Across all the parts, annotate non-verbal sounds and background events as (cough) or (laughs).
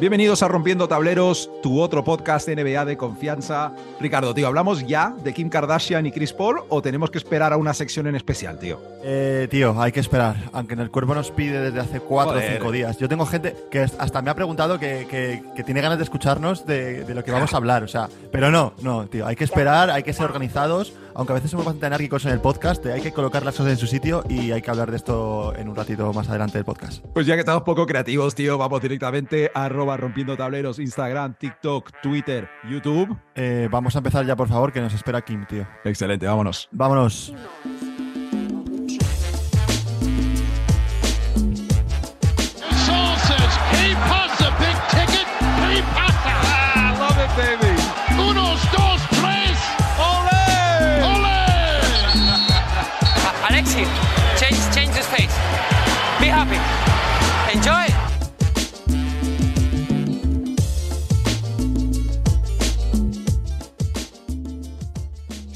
Bienvenidos a Rompiendo Tableros, tu otro podcast NBA de confianza. Ricardo, tío, ¿hablamos ya de Kim Kardashian y Chris Paul o tenemos que esperar a una sección en especial, tío? Eh, tío, hay que esperar, aunque en el cuerpo nos pide desde hace cuatro o cinco días. Yo tengo gente que hasta me ha preguntado que, tiene ganas de escucharnos de, de, lo que vamos a hablar, o sea, pero no, no, tío, hay que esperar, hay que ser organizados aunque a veces somos bastante anárquicos en el podcast, hay que colocar las cosas en su sitio y hay que hablar de esto en un ratito más adelante del podcast. Pues ya que estamos poco creativos, tío, vamos directamente a arroba rompiendo tableros, Instagram, TikTok, Twitter, YouTube. Eh, vamos a empezar ya, por favor, que nos espera Kim, tío. Excelente, vámonos. Vámonos.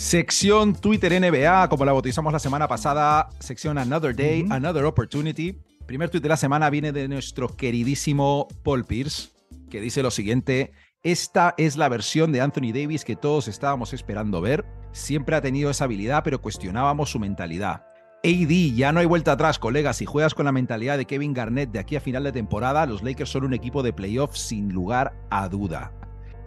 Sección Twitter NBA, como la bautizamos la semana pasada, sección Another Day, Another Opportunity. Primer tweet de la semana viene de nuestro queridísimo Paul Pierce, que dice lo siguiente, esta es la versión de Anthony Davis que todos estábamos esperando ver. Siempre ha tenido esa habilidad, pero cuestionábamos su mentalidad. AD, ya no hay vuelta atrás, colegas. Si juegas con la mentalidad de Kevin Garnett de aquí a final de temporada, los Lakers son un equipo de playoffs sin lugar a duda.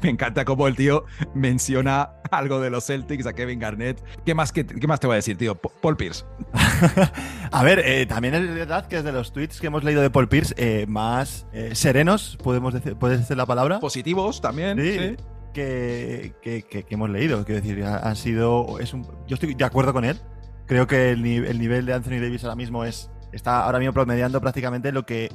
Me encanta cómo el tío menciona algo de los Celtics a Kevin Garnett. ¿Qué más, qué, más te voy a decir, tío? Paul Pierce. (laughs) a ver, eh, también es verdad que de los tweets que hemos leído de Paul Pierce eh, más eh, serenos, podemos decir, ¿puedes decir la palabra? Positivos también. Sí. Que, que, hemos leído. Quiero decir, ha, sido. Es un, yo estoy de acuerdo con él. Creo que el, el nivel de Anthony Davis ahora mismo es está ahora mismo promediando prácticamente lo que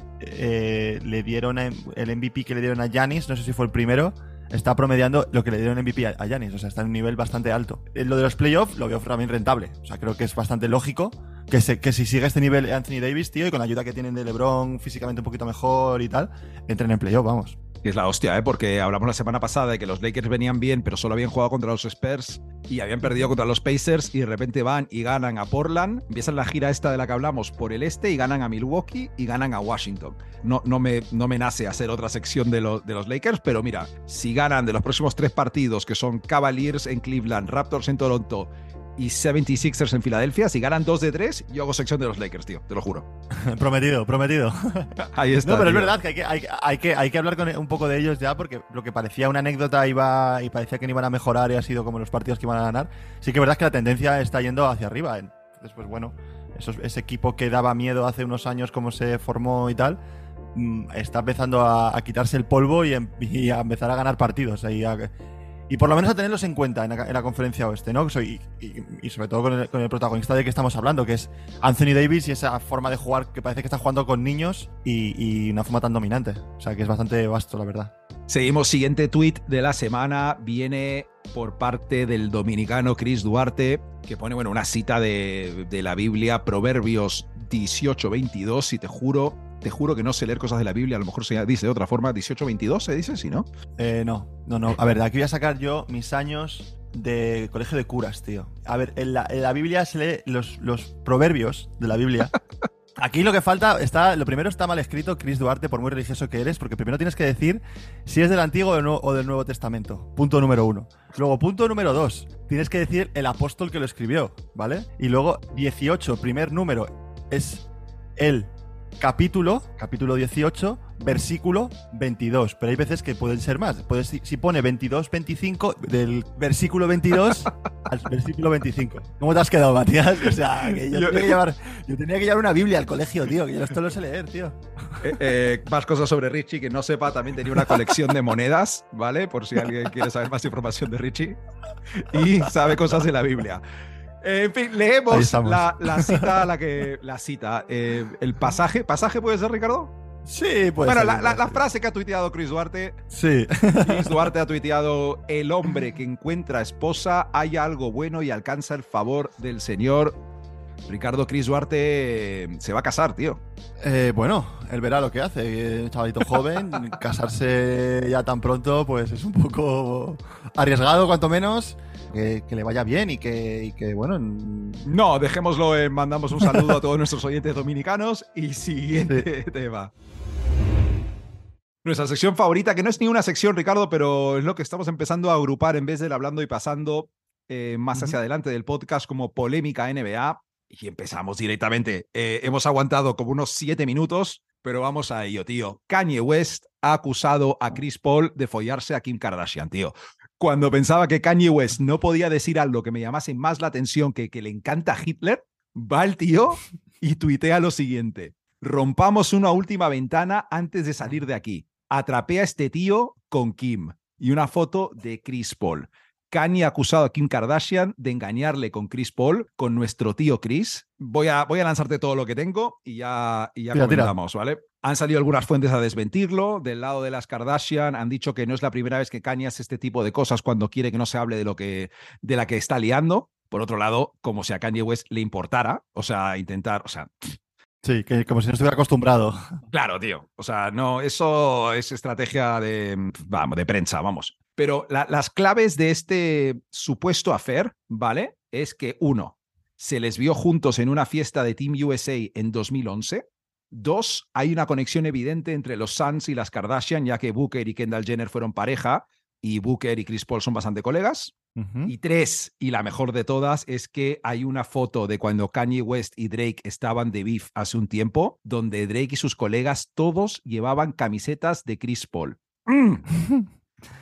le dieron el MVP que le dieron a Yanis, no sé si fue el primero, está promediando lo que le dieron MVP a Yanis, o sea, está en un nivel bastante alto. Eh, lo de los playoffs lo veo también rentable, o sea, creo que es bastante lógico que, se, que si sigue este nivel Anthony Davis, tío, y con la ayuda que tienen de LeBron físicamente un poquito mejor y tal, entren en playoff, vamos. Es la hostia, ¿eh? porque hablamos la semana pasada de que los Lakers venían bien, pero solo habían jugado contra los Spurs y habían perdido contra los Pacers y de repente van y ganan a Portland, empiezan la gira esta de la que hablamos por el este y ganan a Milwaukee y ganan a Washington. No, no, me, no me nace hacer otra sección de, de los Lakers, pero mira, si ganan de los próximos tres partidos, que son Cavaliers en Cleveland, Raptors en Toronto y 76ers en Filadelfia, si ganan 2 de 3, yo hago sección de los Lakers, tío, te lo juro. (laughs) prometido, prometido. (laughs) Ahí está. No, pero es verdad que hay que, hay, que hay que hablar con un poco de ellos ya, porque lo que parecía una anécdota iba y parecía que no iban a mejorar y ha sido como los partidos que iban a ganar. Sí que es verdad que la tendencia está yendo hacia arriba. Entonces, pues bueno, ese equipo que daba miedo hace unos años, como se formó y tal, mm, está empezando a, quitarse el polvo y, em, y, a empezar a ganar partidos. Y por lo menos a tenerlos en cuenta en la, conferencia oeste, ¿no? Y, y, sobre todo con el, protagonista de que estamos hablando, que es Anthony Davis y esa forma de jugar que parece que está jugando con niños y, una forma tan dominante. O sea, que es bastante vasto, la verdad. Seguimos, siguiente tweet de la semana viene por parte del dominicano Chris Duarte, que pone, bueno, una cita de, de la Biblia, Proverbios 18-22, y te juro te juro que no sé leer cosas de la Biblia, a lo mejor se dice de otra forma, 18-22 se dice, ¿sí, no? Eh, no, no, no. A ver, de aquí voy a sacar yo mis años de colegio de curas, tío. A ver, en la, Biblia se lee los, los proverbios de la Biblia. (laughs) Aquí lo que falta está, lo primero está mal escrito, Chris Duarte, por muy religioso que eres, porque primero tienes que decir si es del Antiguo o del Nuevo Testamento. Punto número uno. Luego, punto número dos, tienes que decir el apóstol que lo escribió, ¿vale? Y luego, 18, primer número, es él capítulo, capítulo 18, versículo 22. Pero hay veces que pueden ser más. Puedes, si pone 22, 25, del versículo 22 (laughs) al versículo 25. ¿Cómo te has quedado, Matías? O sea, que (laughs) yo, tenía que llevar, yo, tenía que llevar, una Biblia al colegio, tío, que yo esto lo sé leer, tío. Eh, eh, más cosas sobre Richie que no sepa, también tenía una colección de monedas, ¿vale? Por si alguien quiere saber más información de Richie. Y sabe cosas de la Biblia. Eh, en fin, leemos la, cita, la que. La cita. Eh, el pasaje. ¿Pasaje puede ser, Ricardo? Sí, puede ser. Bueno, la, frase que ha tuiteado Chris Duarte. Sí. Chris Duarte ha tuiteado: El hombre que encuentra esposa haya algo bueno y alcanza el favor del Señor. Ricardo Chris Duarte eh, se va a casar, tío. bueno, él verá lo que hace. Un chavalito joven, (laughs) casarse ya tan pronto, pues es un poco arriesgado, cuanto menos que, le vaya bien y que, bueno. No, dejémoslo, mandamos un saludo a todos nuestros oyentes dominicanos y siguiente (laughs) tema. Nuestra sección favorita, que no es ni una sección, Ricardo, pero es lo que estamos empezando a agrupar en vez del hablando y pasando eh, más hacia adelante del podcast como polémica NBA. Y empezamos directamente. Eh, hemos aguantado como unos siete minutos, pero vamos a ello, tío. Kanye West ha acusado a Chris Paul de follarse a Kim Kardashian, tío. Cuando pensaba que Kanye West no podía decir algo que me llamase más la atención que que le encanta Hitler, va el tío y tuitea lo siguiente. Rompamos una última ventana antes de salir de aquí. Atrapé a este tío con Kim. Y una foto de Chris Paul. Kanye ha acusado a Kim Kardashian de engañarle con Chris Paul, con nuestro tío Chris. Voy a, voy a lanzarte todo lo que tengo y ya, y ya Tira, ¿vale? Han salido algunas fuentes a desmentirlo. Del lado de las Kardashian han dicho que no es la primera vez que Kanye hace este tipo de cosas cuando quiere que no se hable de lo que de la que está liando. Por otro lado, como si a Kanye West le importara, o sea, intentar, o sea, Sí, que como si no estuviera acostumbrado. Claro, tío. O sea, no, eso es estrategia de, vamos, de prensa, vamos. Pero la- las claves de este supuesto affair, ¿vale? Es que uno, se les vio juntos en una fiesta de Team USA en 2011. Dos, hay una conexión evidente entre los Suns y las Kardashian, ya que Booker y Kendall Jenner fueron pareja y Booker y Chris Paul son bastante colegas. Y tres, y la mejor de todas, es que hay una foto de cuando Kanye West y Drake estaban de beef hace un tiempo, donde Drake y sus colegas todos llevaban camisetas de Chris Paul. (laughs) Mm.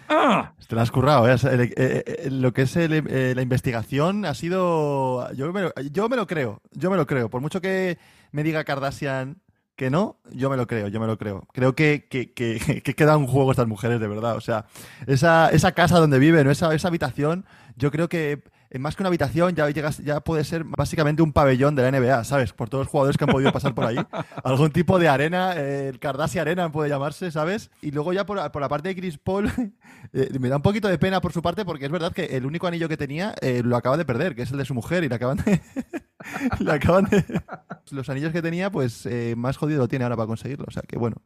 Ah. Te la has currado, ¿eh? Eh, eh, lo que es la investigación ha sido. Yo me, lo, yo me lo creo, yo me lo creo. Por mucho que me diga Kardashian que no, yo me lo creo, yo me lo creo. Creo que, que, que, (laughs) que queda un juego estas mujeres, de verdad. O sea, esa, esa casa donde viven, esa, esa habitación, yo creo que más que una habitación ya, llegas, ya puede ser básicamente un pabellón de la NBA, ¿sabes? Por todos los jugadores que han podido pasar por ahí. (laughs) Algún tipo de arena, eh, el Kardashian Arena puede llamarse, ¿sabes? Y luego ya por, por la parte de Chris Paul, (laughs) eh, me da un poquito de pena por su parte porque es verdad que el único anillo que tenía eh, lo acaba de perder, que es el de su mujer, y le acaban de... (laughs) le acaban de... Los anillos que tenía, pues eh, más jodido lo tiene ahora para conseguirlo. O sea que bueno.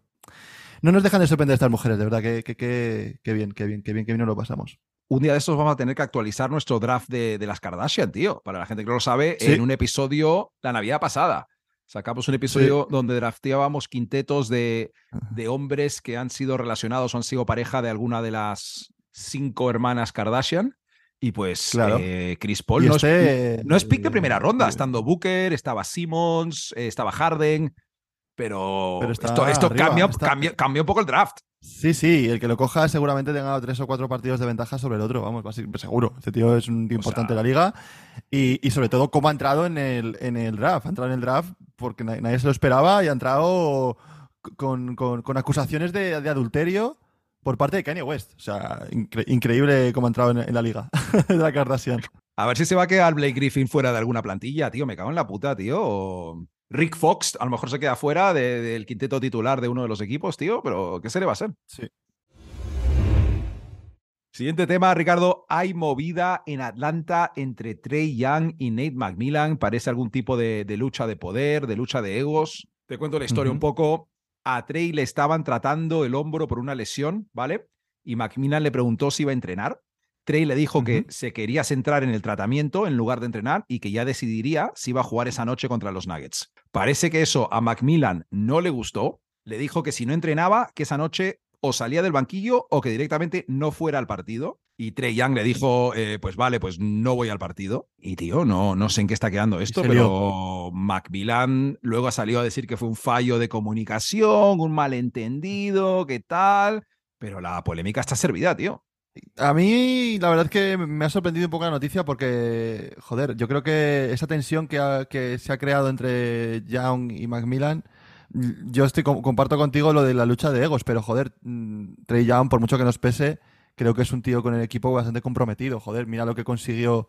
No nos dejan de sorprender estas mujeres, de verdad, que, que, que, que bien, que bien, que bien, que bien nos lo pasamos. Un día de estos vamos a tener que actualizar nuestro draft de, de las Kardashian, tío. Para la gente que no lo sabe, Sí. en un episodio la Navidad pasada. Sacamos un episodio donde drafteábamos quintetos de, de hombres que han sido relacionados o han sido pareja de alguna de las cinco hermanas Kardashian. Y pues Claro. eh, Chris Paul no, este, es, no es pick de primera ronda, eh, estando Booker, estaba Simmons, eh, estaba Harden, pero, Pero esto, esto arriba, cambia, está- cambia, cambia un poco el draft. Sí, sí, el que lo coja seguramente tenga tres o cuatro partidos de ventaja sobre el otro, vamos, basi- seguro. Este tío es un tío O importante sea- de la liga y, y sobre todo cómo ha entrado en el, en el draft. Ha entrado en el draft porque na- nadie se lo esperaba y ha entrado con, con- con acusaciones de, de adulterio por parte de Kanye West. O sea, incre- increíble cómo ha entrado en, en la liga (laughs) de la Kardashian. A ver si se va a quedar Blake Griffin fuera de alguna plantilla, tío. Me cago en la puta, tío. O Rick Fox a lo mejor se queda fuera de- del quinteto titular de uno de los equipos, tío. Pero ¿qué se le va a hacer? Sí. Siguiente tema, Ricardo. Hay movida en Atlanta entre Trey Young y Nate McMillan. Parece algún tipo de, de lucha de poder, de lucha de egos. Te cuento la historia un poco. A Trey le estaban tratando el hombro por una lesión, ¿vale? Y McMillan le preguntó si iba a entrenar. Trey le dijo que se quería centrar en el tratamiento en lugar de entrenar y que ya decidiría si iba a jugar esa noche contra los Nuggets. Parece que eso a Macmillan no le gustó. Le dijo que si no entrenaba, que esa noche o salía del banquillo o que directamente no fuera al partido. Y Trey Young le dijo, eh, pues vale, pues no voy al partido. Y tío, no, no sé en qué está quedando esto, pero Macmillan luego ha salido a decir que fue un fallo de comunicación, un malentendido, qué tal. Pero la polémica está servida, tío. A mí, la verdad es que me ha sorprendido un poco la noticia porque, joder, yo creo que esa tensión que, ha- que se ha creado entre Young y Macmillan, yo estoy com- comparto contigo lo de la lucha de egos, pero joder, mm, Trey Young, por mucho que nos pese, creo que es un tío con el equipo bastante comprometido. Joder, mira lo que consiguió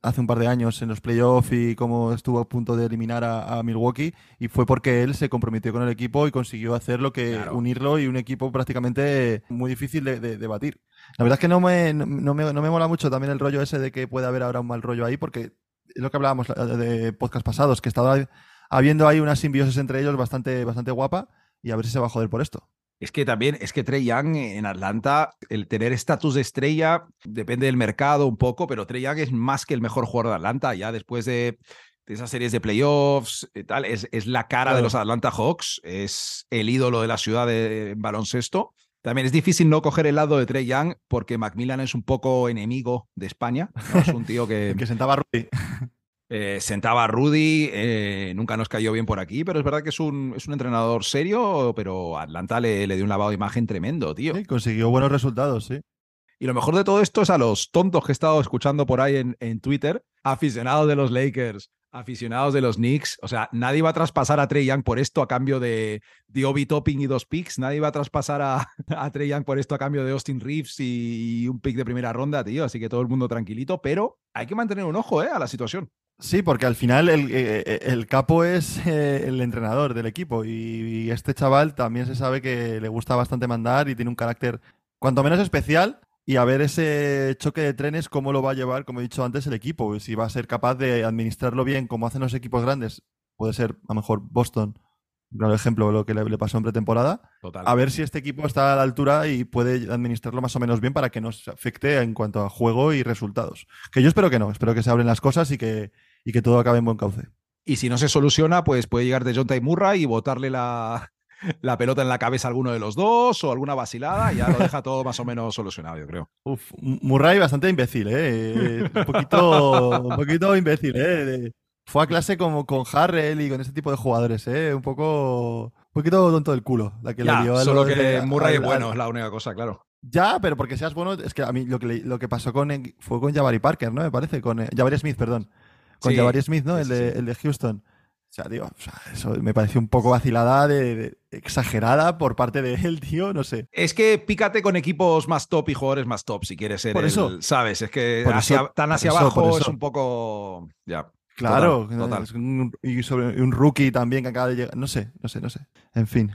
hace un par de años en los playoffs y cómo estuvo a punto de eliminar a, a Milwaukee y fue porque él se comprometió con el equipo y consiguió hacer lo que Claro. unirlo y un equipo prácticamente muy difícil de, de- de batir. La verdad es que no me, no, me, no me mola mucho también el rollo ese de que puede haber ahora un mal rollo ahí porque es lo que hablábamos eh, de podcast pasados, que estaba habiendo ahí una simbiosis entre ellos bastante, bastante guapa y a ver si se va a joder por esto. Es que también, es que Trey Young en Atlanta, el tener estatus de estrella depende del mercado un poco, pero Trey Young es más que el mejor jugador de Atlanta, ya después de, de esas series de playoffs y tal, es, es la cara de los Atlanta Hawks, es el ídolo de la ciudad de, en baloncesto. También es difícil no coger el lado de Trey Young porque Macmillan es un poco enemigo de España. Es un tío que. (laughs) que sentaba a Rudy. (laughs) Eh, sentaba a Rudy, eh, nunca nos cayó bien por aquí, pero es verdad que es un, es un entrenador serio, pero Atlanta le, le dio un lavado de imagen tremendo, tío. Sí, consiguió buenos resultados, sí. Y lo mejor de todo esto es a los tontos que he estado escuchando por ahí en, en Twitter, aficionados de los Lakers, aficionados de los Knicks. O sea, nadie va a traspasar a Trey Young por esto a cambio de, de Obi Topping y dos picks. Nadie va a traspasar a, (laughs) a Trey Young por esto a cambio de Austin Reeves y, un pick de primera ronda, tío. Así que todo el mundo tranquilito, pero hay que mantener un ojo ¿eh? a la situación. Sí, porque al final el, el capo es eh, el entrenador del equipo y, este chaval también se sabe que le gusta bastante mandar y tiene un carácter cuanto menos especial y a ver ese choque de trenes cómo lo va a llevar, como he dicho antes, el equipo, si va a ser capaz de administrarlo bien como hacen los equipos grandes, puede ser a lo mejor Boston, un claro ejemplo lo que le, le pasó en pretemporada, Total. a ver si este equipo está a la altura y puede administrarlo más o menos bien para que no se afecte en cuanto a juego y resultados. Que yo espero que no, espero que se abren las cosas y que, y que todo acabe en buen cauce. Y si no se soluciona, pues puede llegar de John Ty Murray y botarle la, la pelota en la cabeza a alguno de los dos o alguna vacilada y ya lo deja todo más o menos solucionado, yo creo. Uf, Murray bastante imbécil, ¿eh? Un poquito, un poquito imbécil, ¿eh? Fue a clase como con Harrell y con este tipo de jugadores, ¿eh? Un poco, un poquito tonto del culo. La que ya, le dio solo que de, Murray es bueno, es la única cosa, claro. Ya, pero porque seas bueno, es que a mí lo que, lo que pasó con fue con Jabari Parker, ¿no? Me parece, con eh, Jabari Smith, perdón. Con sí, Jabari Smith, ¿no? El, de, sí. el de Houston. O sea, tío, o sea, eso me pareció un poco vacilada, de, de, exagerada por parte de él, tío, no sé. Es que pícate con equipos más top y jugadores más top si quieres ser por eso, el, ¿sabes? Es que hacia, eso, tan hacia eso, abajo es un poco... Ya. Claro, total, total. Un, y sobre un rookie también que acaba de llegar. No sé, no sé, no sé. En fin.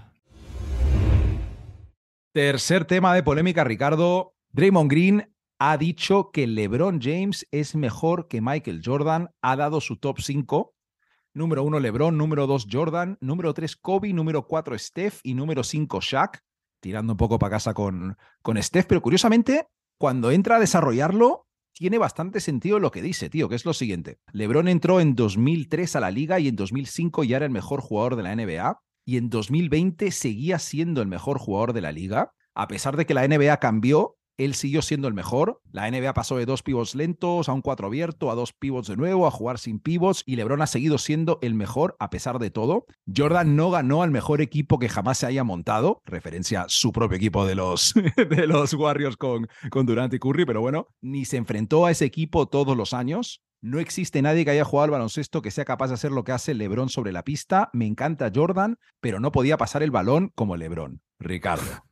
Tercer tema de polémica, Ricardo. Draymond Green ha dicho que LeBron James es mejor que Michael Jordan. Ha dado su top 5. Número 1 LeBron, número 2 Jordan, número 3 Kobe, número 4 Steph y número 5 Shaq. Tirando un poco para casa con, con Steph. Pero curiosamente, cuando entra a desarrollarlo, tiene bastante sentido lo que dice, tío, que es lo siguiente. LeBron entró en 2003 a la liga y en 2005 ya era el mejor jugador de la NBA y en 2020 seguía siendo el mejor jugador de la liga. A pesar de que la NBA cambió, él siguió siendo el mejor. La NBA pasó de dos pivots lentos a un cuatro abierto, a dos pivots de nuevo, a jugar sin pivots y LeBron ha seguido siendo el mejor a pesar de todo. Jordan no ganó al mejor equipo que jamás se haya montado, referencia a su propio equipo de los, (laughs) de los Warriors con, con Durant y Curry, pero bueno, ni se enfrentó a ese equipo todos los años. No existe nadie que haya jugado al baloncesto que sea capaz de hacer lo que hace LeBron sobre la pista. Me encanta Jordan, pero no podía pasar el balón como LeBron. Ricardo.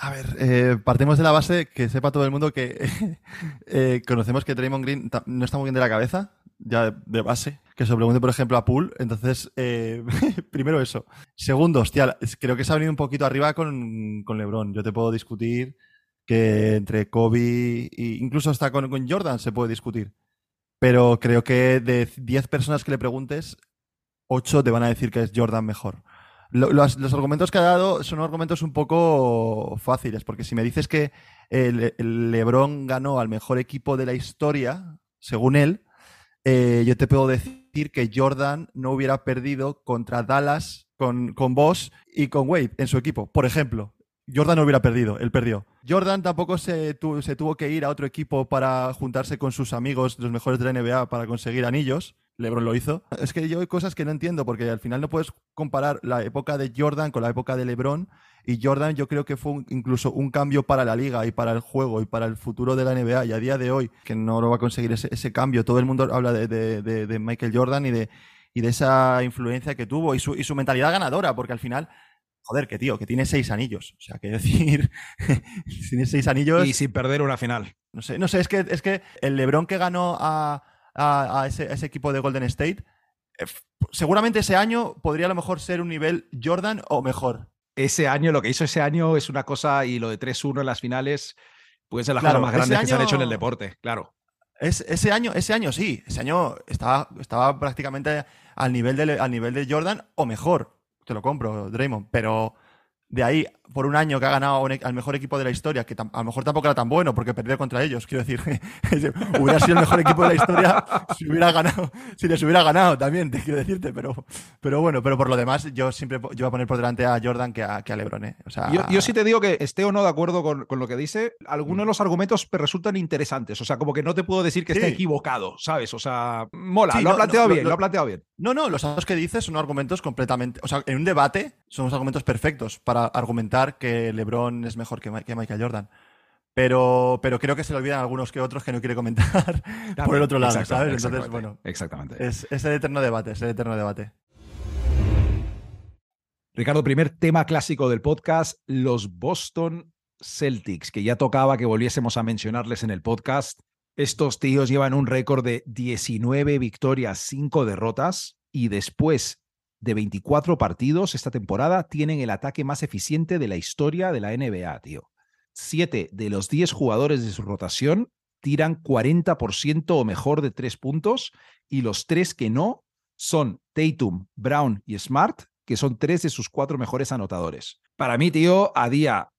A ver, eh, partimos de la base que sepa todo el mundo que (laughs) eh, conocemos que Draymond Green no está muy bien de la cabeza, ya de base. Que se pregunte, por ejemplo, a Poole. Entonces, eh, (laughs) primero eso. Segundo, hostia, creo que se ha venido un poquito arriba con, con LeBron. Yo te puedo discutir que entre Kobe e incluso hasta con, con Jordan se puede discutir. Pero creo que de 10 personas que le preguntes, 8 te van a decir que es Jordan mejor. Los, argumentos que ha dado son argumentos un poco fáciles, porque si me dices que el, LeBron ganó al mejor equipo de la historia, según él, eh, yo te puedo decir que Jordan no hubiera perdido contra Dallas con, con Boss y con Wade en su equipo, por ejemplo. Jordan no hubiera perdido, él perdió. Jordan tampoco se, se tuvo que ir a otro equipo para juntarse con sus amigos, los mejores de la NBA, para conseguir anillos. LeBron lo hizo. Es que yo hay cosas que no entiendo porque al final no puedes comparar la época de Jordan con la época de LeBron y Jordan yo creo que fue un, incluso un cambio para la liga y para el juego y para el futuro de la NBA y a día de hoy que no lo va a conseguir ese, ese cambio. Todo el mundo habla de, de, de, de, Michael Jordan y de, y de esa influencia que tuvo y su, y su mentalidad ganadora porque al final joder, que tío, que tiene seis anillos. O sea, que (laughs) decir, tiene seis anillos. Y sin perder una final. No sé, no sé, es que, es que el Lebron que ganó a, a, a, ese, a ese, equipo de Golden State, eh, seguramente ese año podría a lo mejor ser un nivel Jordan o mejor. Ese año, lo que hizo ese año es una cosa, y lo de 3-1 en las finales, puede ser las claro, cosas más grandes año, que se han hecho en el deporte, claro. Es, ese, año, ese año sí, ese año estaba, estaba prácticamente al nivel, de, al nivel de Jordan o mejor te lo compro, Draymond, pero de ahí por un año que ha ganado e, al mejor equipo de la historia, que a lo mejor tampoco era tan bueno porque perdió contra ellos. Quiero decir, (laughs) hubiera sido el mejor equipo de la historia (laughs) si hubiera ganado, si les hubiera ganado también, te quiero decirte, pero, pero bueno, pero por lo demás, yo siempre yo voy a poner por delante a Jordan que a, que a Lebron. ¿eh? O sea, yo, sí te digo que esté o no de acuerdo con, con lo que dice, algunos de los argumentos resultan interesantes. O sea, como que no te puedo decir que esté equivocado, ¿sabes? O sea, mola, lo ha planteado bien, lo, ha planteado bien. No, no, los datos que dices son argumentos completamente. O sea, en un debate son los argumentos perfectos para argumentar que LeBron es mejor que, Michael Jordan. Pero, pero creo que se le olvidan algunos que otros que no quiere comentar (laughs) por el otro lado, ¿sabes? Entonces, bueno. Exactamente. Es, es, el eterno debate, es el eterno debate. Ricardo, primer tema clásico del podcast, los Boston Celtics, que ya tocaba que volviésemos a mencionarles en el podcast. Estos tíos llevan un récord de 19 victorias, 5 derrotas y después de 24 partidos esta temporada tienen el ataque más eficiente de la historia de la NBA, tío. Siete de los 10 jugadores de su rotación tiran 40% o mejor de tres puntos y los tres que no son Tatum, Brown y Smart, que son tres de sus cuatro mejores anotadores. Para mí, tío, a día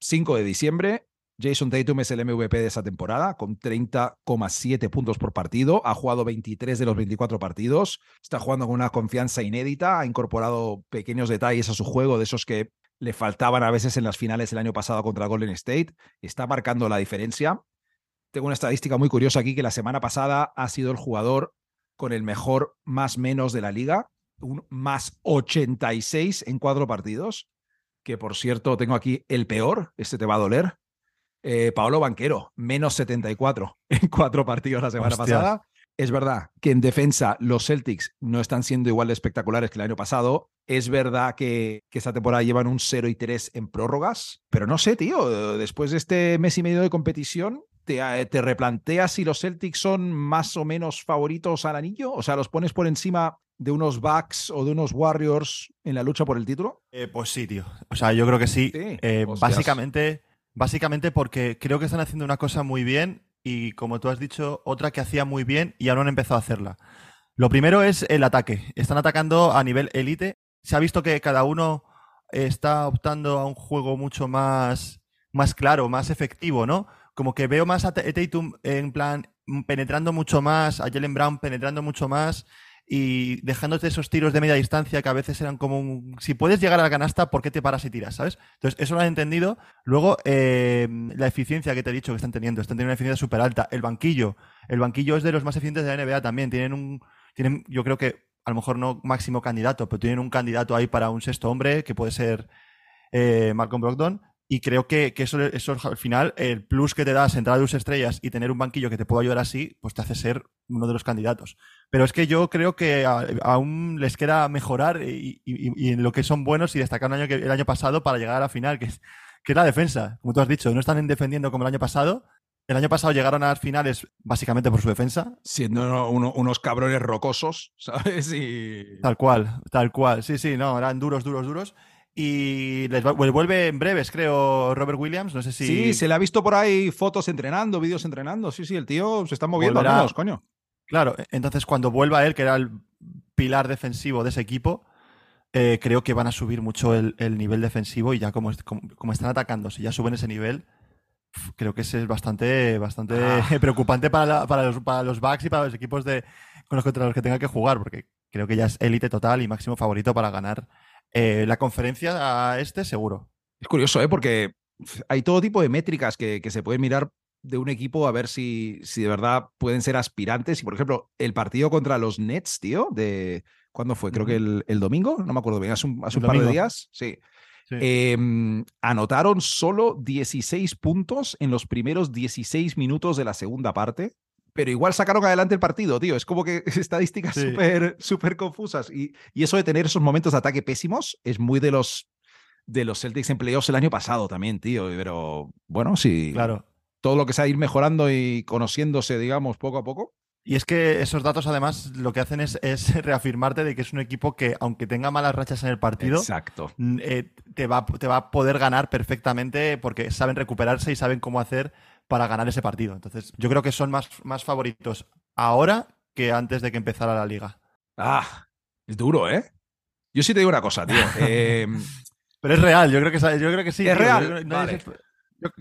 5 de diciembre, Jason Tatum es el MVP de esa temporada con 30,7 puntos por partido. Ha jugado 23 de los 24 partidos. Está jugando con una confianza inédita. Ha incorporado pequeños detalles a su juego, de esos que le faltaban a veces en las finales el año pasado contra Golden State. Está marcando la diferencia. Tengo una estadística muy curiosa aquí que la semana pasada ha sido el jugador con el mejor más menos de la liga, un más 86 en cuatro partidos, que por cierto tengo aquí el peor, este te va a doler, eh, Paolo Banquero, menos 74 (laughs) en cuatro partidos la semana pasada. Es verdad que en defensa los Celtics no están siendo igual de espectaculares que el año pasado. Es verdad que, que, esta temporada llevan un 0 y 3 en prórrogas. Pero no sé, tío, después de este mes y medio de competición, ¿te, eh, te replanteas si los Celtics son más o menos favoritos al anillo? O sea, ¿los pones por encima de unos Bucks o de unos Warriors en la lucha por el título? Eh, pues sí, tío. O sea, yo creo que sí. básicamente Básicamente porque creo que están haciendo una cosa muy bien y, como tú has dicho, otra que hacía muy bien y ahora han empezado a hacerla. Lo primero es el ataque. Están atacando a nivel élite. Se ha visto que cada uno está optando a un juego mucho más, más claro, más efectivo, ¿no? Como que veo más a Tatum en plan penetrando mucho más, a Jalen Brown penetrando mucho más y dejándote esos tiros de media distancia que a veces eran como un... Si puedes llegar a la canasta, ¿por qué te paras y tiras? ¿Sabes? Entonces, eso lo han entendido. Luego, eh, la eficiencia que te he dicho que están teniendo. Están teniendo una eficiencia súper alta. El banquillo. El banquillo es de los más eficientes de la NBA también. Tienen un... Tienen, yo creo que, a lo mejor no máximo candidato, pero tienen un candidato ahí para un sexto hombre, que puede ser eh, Malcolm Brogdon. Y creo que, eso, eso, al final, el plus que te da entrar de dos estrellas y tener un banquillo que te pueda ayudar así, pues te hace ser uno de los candidatos. Pero es que yo creo que aún les queda mejorar y, en lo que son buenos y destacar un año que, el año pasado para llegar a la final, que es, que es la defensa. Como tú has dicho, no están defendiendo como el año pasado. El año pasado llegaron a las finales básicamente por su defensa. Siendo unos cabrones rocosos, (laughs) ¿sabes? Y... Tal cual, tal cual. Sí, sí, no, eran duros, duros, duros. Y les vuelve en breves, creo, Robert Williams. No sé si. Sí, se le ha visto por ahí fotos entrenando, vídeos entrenando. Sí, sí, el tío se está moviendo al coño. Claro, e-, entonces cuando vuelva él, que era el pilar defensivo de ese equipo, eh, creo que van a subir mucho el, nivel defensivo y ya como, como, están atacando, si ya suben ese nivel, creo que es bastante, bastante ah. (laughs) preocupante para, para, los, para los backs y para los equipos de, con los contra los que tenga que jugar, porque creo que ya es élite total y máximo favorito para ganar eh, la conferencia a este seguro. Es curioso, ¿eh? porque hay todo tipo de métricas que, se pueden mirar de un equipo a ver si, si de verdad pueden ser aspirantes. Y por ejemplo, el partido contra los Nets, tío, de. ¿Cuándo fue? Creo que el, domingo, no me acuerdo bien, hace un, par de días. Sí. Em, anotaron solo 16 puntos en los primeros 16 minutos de la segunda parte pero igual sacaron adelante el partido, tío. Es como que (laughs) estadísticas súper súper confusas. Y, y, eso de tener esos momentos de ataque pésimos es muy de los, de los Celtics empleados el año pasado también, tío. Pero bueno, sí. Claro. Todo lo que sea ir mejorando y conociéndose, digamos, poco a poco. Y es que esos datos además lo que hacen es, es, (laughs) reafirmarte de que es un equipo que, aunque tenga malas rachas en el partido, Exacto. Eh, te, va, te va a poder ganar perfectamente porque saben recuperarse y saben cómo hacer para ganar ese partido. Entonces, yo creo que son más, más favoritos ahora que antes de que empezara la liga. Ah, es duro, ¿eh? Yo sí te digo una cosa, tío. (laughs) Eh, Pero es real, yo creo que, yo creo que sí. Es real.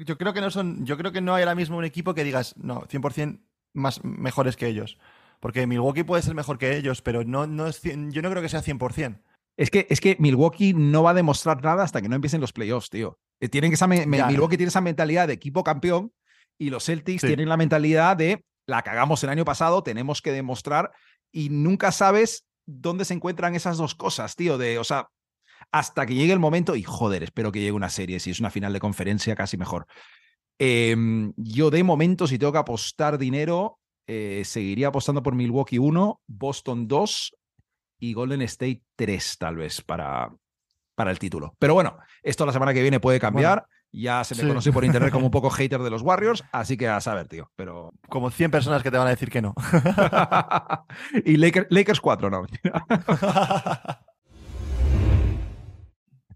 Yo, creo que no son. Yo creo que no hay ahora mismo un equipo que digas, no, 100% más mejores que ellos. Porque Milwaukee puede ser mejor que ellos, pero no, no es, yo no creo que sea 100%. Es que, es que Milwaukee no va a demostrar nada hasta que no empiecen los playoffs, tío. Eh, tienen esa Milwaukee tiene esa mentalidad de equipo campeón y los Celtics tienen la mentalidad de la cagamos el año pasado, tenemos que demostrar y nunca sabes dónde se encuentran esas dos cosas, tío. De, o sea, hasta que llegue el momento y joder, espero que llegue una serie, si es una final de conferencia, casi mejor. Em, yo de momento, si tengo que apostar dinero, eh, seguiría apostando por Milwaukee 1, Boston 2 y Golden State 3, tal vez, para, para el título. Pero bueno, esto la semana que viene puede cambiar. Ya se me conoce por internet como un poco (laughs) hater de los Warriors, así que a saber, tío. Pero... Como 100 personas que te van a decir que no. (laughs) y Lakers, Lakers 4, no. (laughs)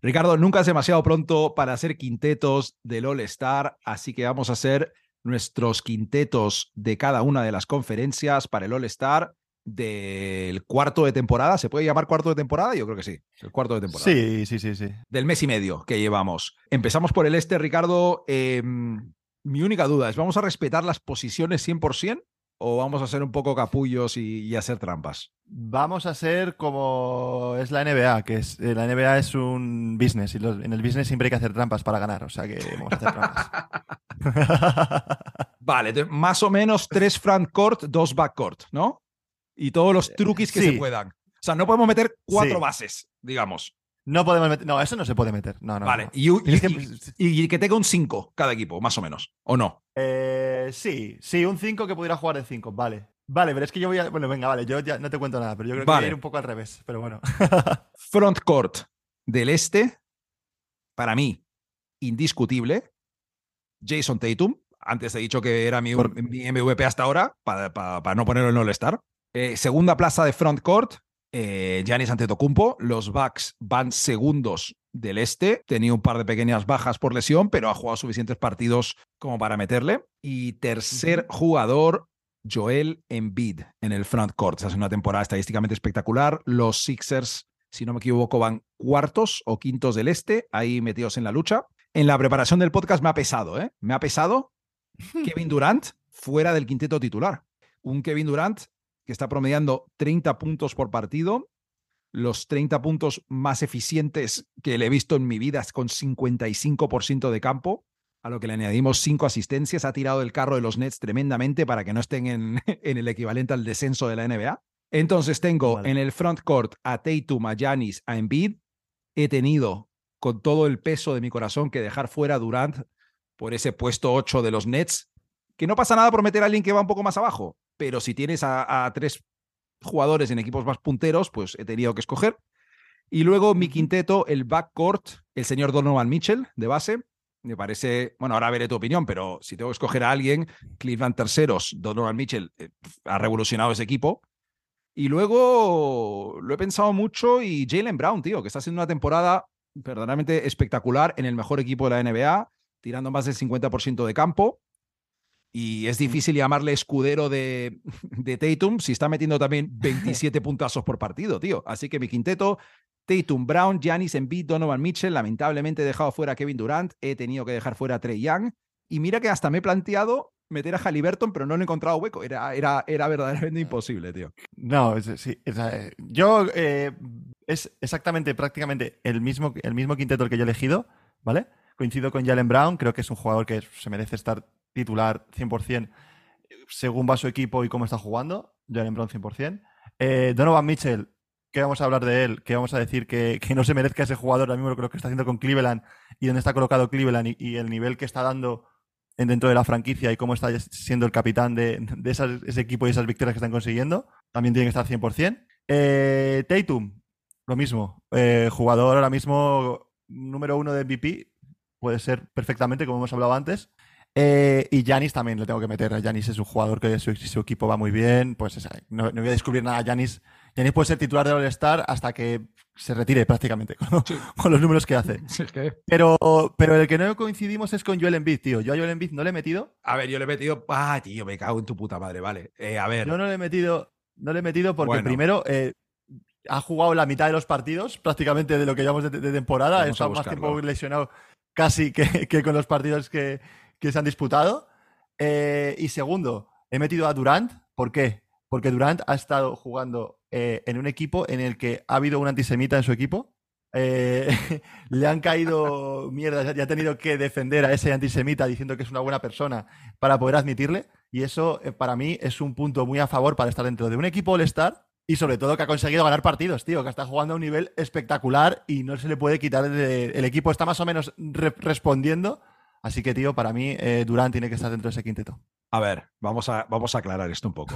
Ricardo, nunca es demasiado pronto para hacer quintetos del All Star, así que vamos a hacer nuestros quintetos de cada una de las conferencias para el All Star del cuarto de temporada. ¿Se puede llamar cuarto de temporada? Yo creo que sí. El cuarto de temporada. Sí, sí, sí, sí. Del mes y medio que llevamos. Empezamos por el este, Ricardo. Em, mi única duda es, ¿vamos a respetar las posiciones 100%? ¿O vamos a ser un poco capullos y, hacer trampas? Vamos a ser como es la NBA, que es, eh, la NBA es un business y en el business siempre hay que hacer trampas para ganar, o sea que vamos a hacer trampas. (laughs) vale, más o menos tres front court, dos back court, ¿no? Y todos los eh, truquis que se puedan. O sea, no podemos meter cuatro bases, digamos. No podemos meter. No, eso no se puede meter. No, no. Vale. Y, que... tenga un 5 cada equipo, más o menos. ¿O no? Eh, sí, sí, un 5 que pudiera jugar de 5. Vale. Vale, pero es que yo voy a. Bueno, venga, vale, yo ya no te cuento nada, pero yo creo que voy a ir un poco al revés. Pero bueno. (laughs) Front court del este, para mí, indiscutible. Jason Tatum. Antes he dicho que era mi, MVP hasta ahora, para, no ponerlo en All-Star. Eh, segunda plaza de front court, eh, Giannis Antetokounmpo. Los Bucks van segundos del este. Tenía un par de pequeñas bajas por lesión, pero ha jugado suficientes partidos como para meterle. Y tercer jugador, Joel Embiid en el front court. Hace una temporada estadísticamente espectacular. Los Sixers, si no me equivoco, van cuartos o quintos del este, ahí metidos en la lucha. En la preparación del podcast me ha pesado, ¿eh? Me ha pesado (laughs) Kevin Durant fuera del quinteto titular. Un Kevin Durant que está promediando 30 puntos por partido, los 30 puntos más eficientes que le he visto en mi vida con 55% de campo, a lo que le añadimos 5 asistencias, ha tirado el carro de los Nets tremendamente para que no estén en, (laughs) en el equivalente al descenso de la NBA. Entonces tengo en el front court a Tatum, a Giannis, a Embiid. He tenido con todo el peso de mi corazón que dejar fuera a Durant por ese puesto 8 de los Nets, que no pasa nada por meter a alguien que va un poco más abajo pero si tienes a, tres jugadores en equipos más punteros, pues he tenido que escoger. Y luego mi quinteto, el backcourt, el señor Donovan Mitchell de base. Me parece, bueno, ahora veré tu opinión, pero si tengo que escoger a alguien, Cleveland terceros, Donovan Mitchell eh, ha revolucionado ese equipo. Y luego lo he pensado mucho y Jalen Brown, tío, que está haciendo una temporada verdaderamente espectacular en el mejor equipo de la NBA, tirando más del 50% de campo y es difícil llamarle escudero de, de Tatum si está metiendo también (laughs) 27 puntazos por partido, tío. Así que mi quinteto, Tatum, Brown, Giannis, Embiid, Donovan Mitchell. Lamentablemente he dejado fuera a Kevin Durant, he tenido que dejar fuera a Trey Young. Y mira que hasta me he planteado meter a Halliburton, pero no lo he encontrado hueco. Era, era, era verdaderamente imposible, tío. No, sí. yo eh, es exactamente, prácticamente el mismo, el mismo quinteto el que yo he elegido, ¿vale? Coincido con Jalen Brown, creo que es un jugador que se merece estar titular 100% según va su equipo y cómo está jugando. Jalen Brown 100%. Eh, Donovan Mitchell, ¿qué vamos a hablar de él? ¿Qué vamos a decir que, no se merezca ese jugador ahora mismo lo que está haciendo con Cleveland y dónde está colocado Cleveland y, el nivel que está dando dentro de la franquicia y cómo está siendo el capitán de, ese equipo y esas victorias que están consiguiendo? También tiene que estar 100%. Eh, Tatum, lo mismo. Eh, jugador ahora mismo número uno de MVP. Puede ser perfectamente, como hemos hablado antes. Eh, y Janis también le tengo que meter. Janis es un jugador que su, su equipo va muy bien. Pues no, voy a descubrir nada. Janis, Janis puede ser titular de All-Star hasta que se retire prácticamente (laughs) con, los números que hace. (laughs) pero, pero el que no coincidimos es con Joel Embiid, tío. Yo a Joel Embiid no le he metido. A ver, yo le he metido. Ah, tío, me cago en tu puta madre, vale. Eh, a ver. Yo no le he metido, no le he metido porque primero. Eh, ha jugado la mitad de los partidos, prácticamente de lo que llevamos de, temporada. Ha estado más tiempo lesionado casi que, con los partidos que, se han disputado. Eh, y segundo, he metido a Durant. ¿Por qué? Porque Durant ha estado jugando eh, en un equipo en el que ha habido un antisemita en su equipo. Eh, (laughs) le han caído (laughs) mierdas y ha tenido que defender a ese antisemita diciendo que es una buena persona para poder admitirle. Y eso para mí es un punto muy a favor para estar dentro de un equipo All-Star y sobre todo que ha conseguido ganar partidos, tío, que está jugando a un nivel espectacular y no se le puede quitar. el equipo está más o menos respondiendo. Así que, tío, para mí, eh, Durán tiene que estar dentro de ese quinteto. A ver, vamos a, vamos a aclarar esto un poco.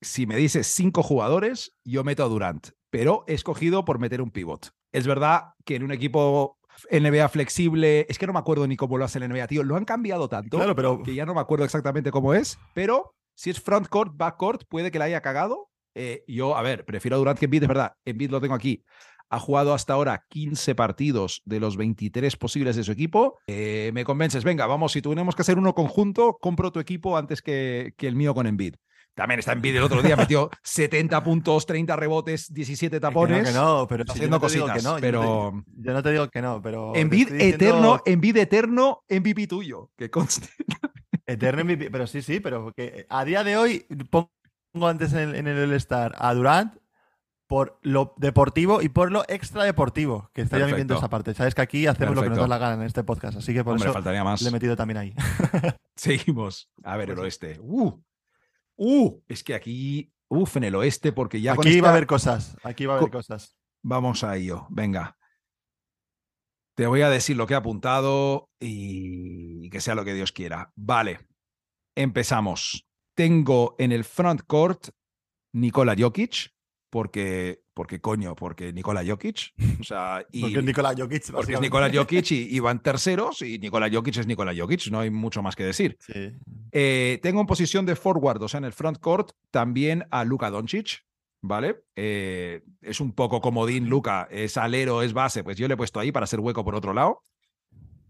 Si me dices cinco jugadores, yo meto a Durant, pero he escogido por meter un pivot. Es verdad que en un equipo NBA flexible, es que no me acuerdo ni cómo lo hace el NBA, tío. Lo han cambiado tanto claro, pero... que ya no me acuerdo exactamente cómo es, pero si es frontcourt, backcourt, puede que la haya cagado eh, yo, a ver, prefiero a Durant que Embiid, es verdad. Embiid lo tengo aquí. Ha jugado hasta ahora 15 partidos de los 23 posibles de su equipo. Eh, me convences, venga, vamos, si tenemos que hacer uno conjunto, compro tu equipo antes que, que el mío con Embiid. También está Embiid el otro día, metió (laughs) 70 puntos, 30 rebotes, 17 tapones. Que no, pero haciendo cositas. Que no, pero... Yo no, te, digo que no, pero. Envid eterno, Envid eterno, MVP tuyo, que conste. (laughs) Eterno MVP, pero sí, sí, pero que a día de hoy pongo antes en, el All-Star a Durant por lo deportivo y por lo extra deportivo, que estaría viendo esa parte. Sabes que aquí hacemos lo que nos da la gana en este podcast, así que por eso faltaría más. le he metido también ahí. (laughs) Seguimos. A ver, el pues oeste. Uh, uh, es que aquí, uff, en el oeste, porque ya Aquí va a haber cosas, aquí va a haber cosas. Vamos a ello, venga. Te voy a decir lo que he apuntado y que sea lo que Dios quiera. Vale, empezamos tengo en el front court Nikola Jokic, porque, porque coño, porque Nikola Jokic. (laughs) O sea, y, porque es Nikola Jokic. Porque es Nikola (laughs) Jokic y, van terceros y Nikola Jokic es Nikola Jokic, no hay mucho más que decir. Eh, tengo en posición de forward, o sea, en el front court, también a Luka Doncic, ¿vale? Eh, es un poco comodín Luka, es alero, es base, pues yo le he puesto ahí para hacer hueco por otro lado.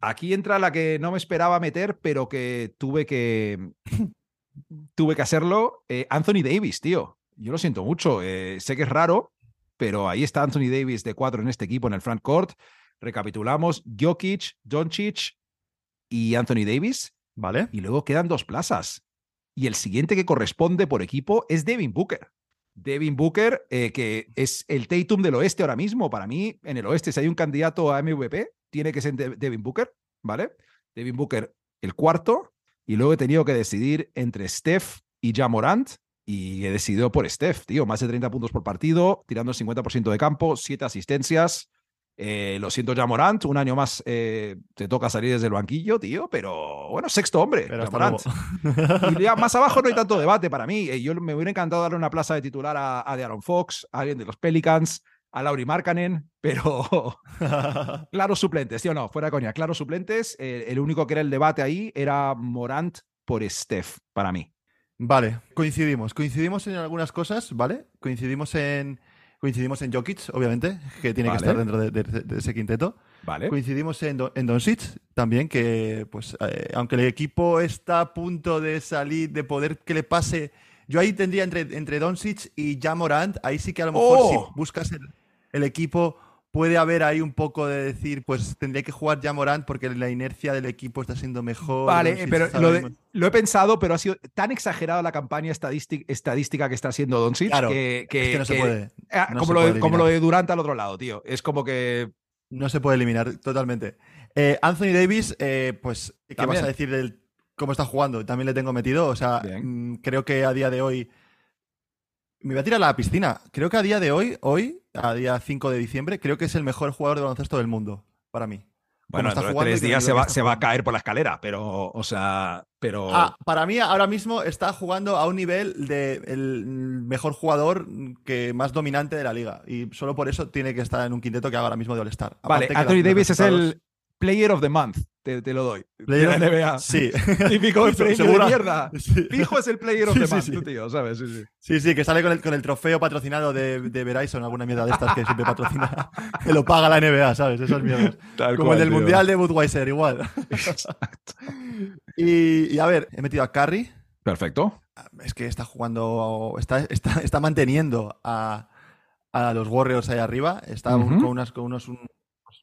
Aquí entra la que no me esperaba meter, pero que tuve que, (laughs) tuve que hacerlo. Eh, Anthony Davis, tío. Yo lo siento mucho. Eh, sé que es raro, pero ahí está Anthony Davis de cuatro en este equipo, en el front court. Recapitulamos: Jokic, Doncic y Anthony Davis. Vale. Y luego quedan dos plazas. Y el siguiente que corresponde por equipo es Devin Booker. Devin Booker, eh, que es el Tatum del oeste ahora mismo. Para mí, en el oeste, si hay un candidato a MVP, tiene que ser Devin Booker, ¿vale? Devin Booker, el cuarto. Y luego he tenido que decidir entre Steph y Jamorant. Y he decidido por Steph, tío. Más de 30 puntos por partido, tirando el 50% de campo, 7 asistencias. Eh, lo siento, Jamorant. Un año más eh, te toca salir desde el banquillo, tío. Pero bueno, sexto hombre. Pero y ya más abajo no hay tanto (laughs) debate para mí. Eh, yo me hubiera encantado darle una plaza de titular a, a de Aaron Fox, a alguien de los Pelicans a Lauri Markkanen, pero (laughs) claros suplentes, ¿sí o no? Fuera de coña, claros suplentes. Eh, el único que era el debate ahí era Morant por Steph, para mí. Vale, coincidimos. Coincidimos en algunas cosas, ¿vale? Coincidimos en, coincidimos en Jokic, obviamente, que tiene que estar dentro de, ese quinteto. Vale. Coincidimos en, en Doncic también, que pues eh, aunque el equipo está a punto de salir, de poder que le pase... Yo ahí tendría entre, entre Doncic y Jamorant, ahí sí que a lo mejor si oh. buscas el, el equipo puede haber ahí un poco de decir, pues tendría que jugar ya Morant porque la inercia del equipo está siendo mejor. Vale, pero lo, he pensado, pero ha sido tan exagerada la campaña estadística, que está haciendo Doncic que, que, no se puede. como, lo de, Durant al otro lado, tío. Es como que. No se puede eliminar totalmente. Eh, Anthony Davis, eh, pues, ¿qué vas a decir del cómo está jugando? También le tengo metido. O sea, mm, creo que a día de hoy me voy a tirar a la piscina. Creo que a día de hoy, hoy, a día 5 de diciembre, creo que es el mejor jugador de baloncesto del mundo, para mí. Bueno, en tres días se va, se va, a caer por la escalera, pero, o sea, pero... Ah, para mí ahora mismo está jugando a un nivel de el mejor jugador que más dominante de la liga. Y solo por eso tiene que estar en un quinteto que haga ahora mismo de All-Star. Vale, Anthony Davis es el Player of the Month te, lo doy. Player (laughs) (laughs) de la NBA. Sí. Típico premio de mierda. (laughs) Fijo es el player of the month, tío, ¿sabes? Sí, sí. Sí, sí, que sale con el, con el trofeo patrocinado de, de Verizon, alguna mierda de estas que siempre patrocina. que lo paga la NBA, ¿sabes? Esas mierdas. Como el del Mundial de Budweiser, igual. Exacto. Y, a ver, he metido a Curry. Perfecto. Es que está jugando, está, está, está manteniendo a, a los Warriors ahí arriba. Está con, unas, con unos, un-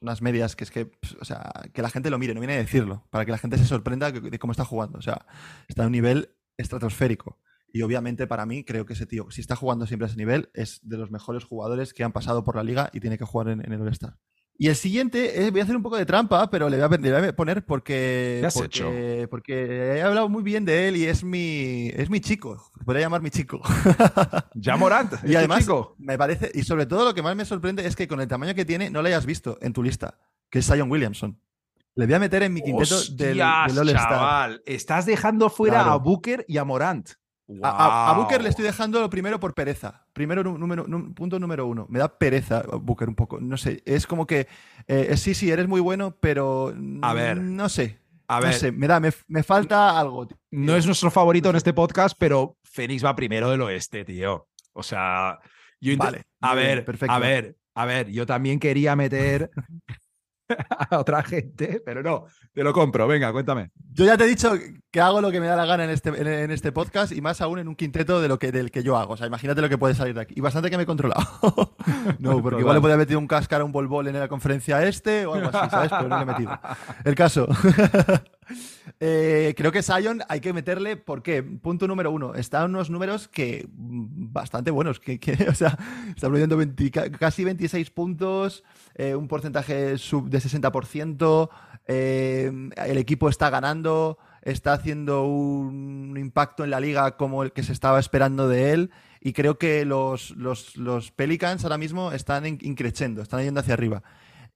unas medias que es que, o sea, que la gente lo mire, no viene a decirlo, para que la gente se sorprenda de cómo está jugando. O sea, está a un nivel estratosférico. Y obviamente para mí creo que ese tío, si está jugando siempre a ese nivel, es de los mejores jugadores que han pasado por la liga y tiene que jugar en, en el All-Star. Y el siguiente, eh, voy a hacer un poco de trampa, pero le voy a, le voy a poner porque, ¿Qué has porque, porque he hablado muy bien de él y es mi, es mi chico. Podría llamar mi chico. (laughs) Ya Morant, Y ¿es además, chico? me parece, y sobre todo lo que más me sorprende es que con el tamaño que tiene, no lo hayas visto en tu lista, que es Zion Williamson. Le voy a meter en mi quinteto del, Hostias, del All-Star. chaval. Estás dejando fuera Claro. a Booker y a Morant. A, a- a Booker le estoy dejando lo primero por pereza. Primero, número, punto número uno. Me da pereza Booker un poco. No sé, es como que eh, sí, sí, eres muy bueno, pero. A ver. No sé. A no ver, sé, me da, me, me falta algo. tío. no es nuestro favorito en este podcast, pero Phoenix va primero del oeste, tío. O sea, yo Vale, a bien, ver, perfecto. a ver, a ver, yo también quería meter (laughs) (laughs) a otra gente, pero no, te lo compro, venga, cuéntame. Yo ya te he dicho que hago lo que me da la gana en este, en, este podcast y más aún en un quinteto de lo que, del que yo hago. O sea, imagínate lo que puede salir de aquí. Y bastante que me he controlado. (laughs) no, porque igual le podría haber metido un cáscara, un bol en la conferencia este o algo así, ¿sabes? Pero no le he metido. El caso. (laughs) Eh, creo que Sion hay que meterle, ¿por qué? Punto número uno. Está en unos números que mm, bastante buenos. Que, que, (laughs) o sea, está promediando 20 ca- casi 26 puntos, eh, un porcentaje sub de 60%. Eh, el equipo está ganando, está haciendo un impacto en la liga como el que se estaba esperando de él. Y creo que los, los, los Pelicans ahora mismo están in- increciendo, están yendo hacia arriba.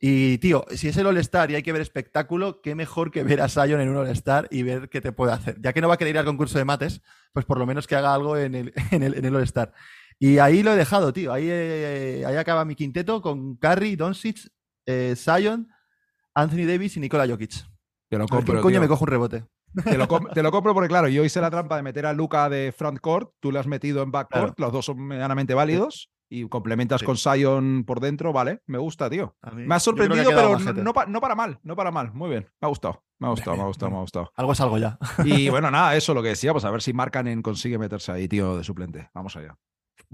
Y, tío, si es el All-Star y hay que ver espectáculo, qué mejor que ver a Sion en un All-Star y ver qué te puede hacer. Ya que no va a querer ir al concurso de mates, pues por lo menos que haga algo en el, (laughs) en el, en el All-Star. Y ahí lo he dejado, tío. Ahí, eh, ahí acaba mi quinteto con Curry, Doncic, eh, Sion, Anthony Davis y Nikola Jokic. Te lo ver quién compro, coño tío. me cojo un rebote. Te lo, com- (laughs) te lo compro porque, claro, yo hice la trampa de meter a Luca de frontcourt, tú lo has metido en backcourt, los dos son medianamente válidos y complementas Sí. con Sion por dentro, vale, me gusta, tío. Mí- Me ha sorprendido, pero no, pa- no para mal, no para mal, muy bien, me ha gustado, me ha gustado, me ha gustado, me ha gustado. (laughs) Algo es algo ya. Y bueno, (laughs) nada, eso lo que decía, pues a ver si Marcanen consigue meterse ahí, tío, de suplente. Vamos allá.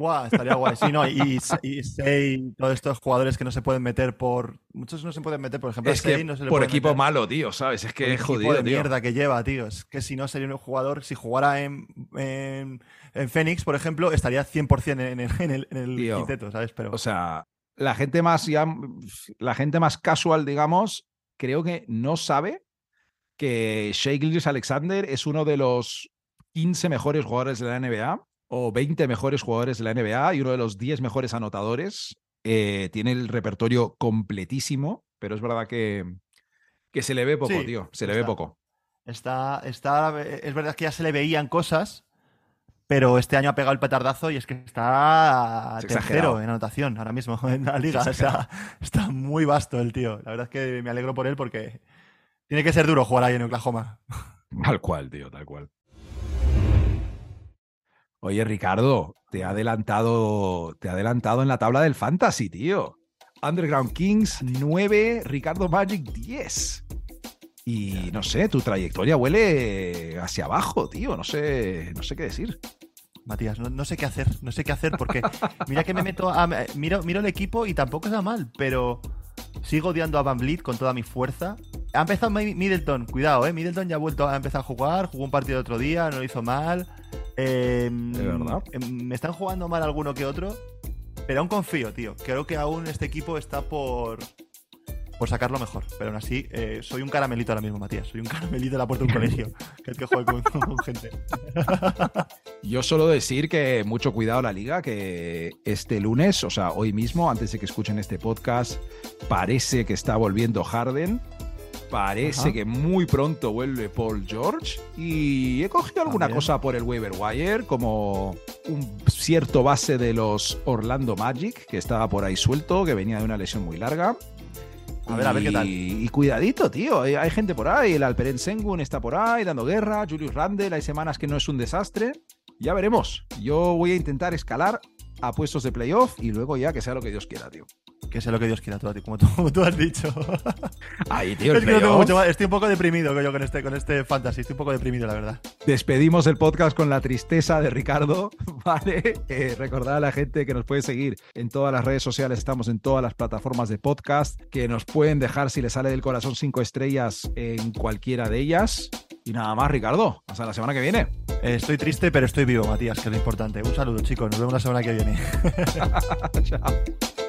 Buah, estaría guay. Sí, no, y, y Sei, todos estos jugadores que no se pueden meter por. Muchos no se pueden meter, por ejemplo, Es que Sei no se le por equipo meter malo, tío, ¿sabes? Es que es jodido, de tío. mierda que lleva, tío. Es que si no sería un jugador, si jugara en, en, en Phoenix, por ejemplo, estaría 100% en el, en el, en el Tío, quinteto, ¿sabes? Pero O sea, la gente más ya, la gente más casual, digamos, creo que no sabe que Shea Gilgeous Alexander es uno de los 15 mejores jugadores de la NBA o 20 mejores jugadores de la NBA y uno de los 10 mejores anotadores. Eh, tiene el repertorio completísimo, pero es verdad que, que se le ve poco, Sí, tío. Se le ve poco. está, está. Es verdad que ya se le veían cosas. Pero este año ha pegado el petardazo y es que está Es tercero en anotación ahora mismo (laughs) en la liga. O sea, está muy vasto el tío. La verdad es que me alegro por él porque tiene que ser duro jugar ahí en Oklahoma. Tal cual, tío, tal cual. Oye, Ricardo, te ha adelantado, te ha adelantado en la tabla del Fantasy, tío. Underground Kings 9, Ricardo Magic 10. Y no sé, tu trayectoria huele hacia abajo, tío. No sé, no sé qué decir. Matías, no, no sé qué hacer, no sé qué hacer porque mira que me meto a, miro, miro el equipo y tampoco está mal, pero sigo odiando a Van Vliet con toda mi fuerza. Ha empezado Mi- Middleton, cuidado, eh, Middleton ya ha vuelto a empezar a jugar, jugó un partido el otro día, no lo hizo mal. Eh, ¿De verdad? eh, Me están jugando mal alguno que otro, pero aún confío, tío. Creo que aún este equipo está por por sacarlo mejor, pero aún así eh, soy un caramelito ahora mismo, Matías. Soy un caramelito en la puerta de un (laughs) colegio, que es que juego con, con gente. Yo solo decir que mucho cuidado la liga, que este lunes, o sea, hoy mismo, antes de que escuchen este podcast, parece que está volviendo Harden. Parece Ajá. que muy pronto vuelve Paul George. Y he cogido alguna También. cosa por el waiver wire, como un cierto base de los Orlando Magic, que estaba por ahí suelto, que venía de una lesión muy larga. A ver, a ver qué tal. Y, y cuidadito, tío. Hay, hay gente por ahí. El Alperen Sengun está por ahí dando guerra. Julius Randle, hay semanas que no es un desastre. Ya veremos. Yo voy a intentar escalar a puestos de playoff y luego ya que sea lo que Dios quiera, tío. Que sea lo que Dios quiera, tú, (laughs) como, tú, has dicho. Ahí, tío, es que no tengo mucho más. Estoy un poco deprimido yo con este, con este fantasy. Estoy un poco deprimido, la verdad. Despedimos el podcast con la tristeza de Ricardo. (laughs) Vale. Eh, recordar a la gente que nos puede seguir en todas las redes sociales. Estamos en todas las plataformas de podcast. Que nos pueden dejar, si les sale del corazón, cinco estrellas en cualquiera de ellas. Y nada más, Ricardo. Hasta la semana que viene. Eh, estoy triste, pero estoy vivo, Matías, que es lo importante. Un saludo, chicos. Nos vemos la semana que viene. (laughs) Chao.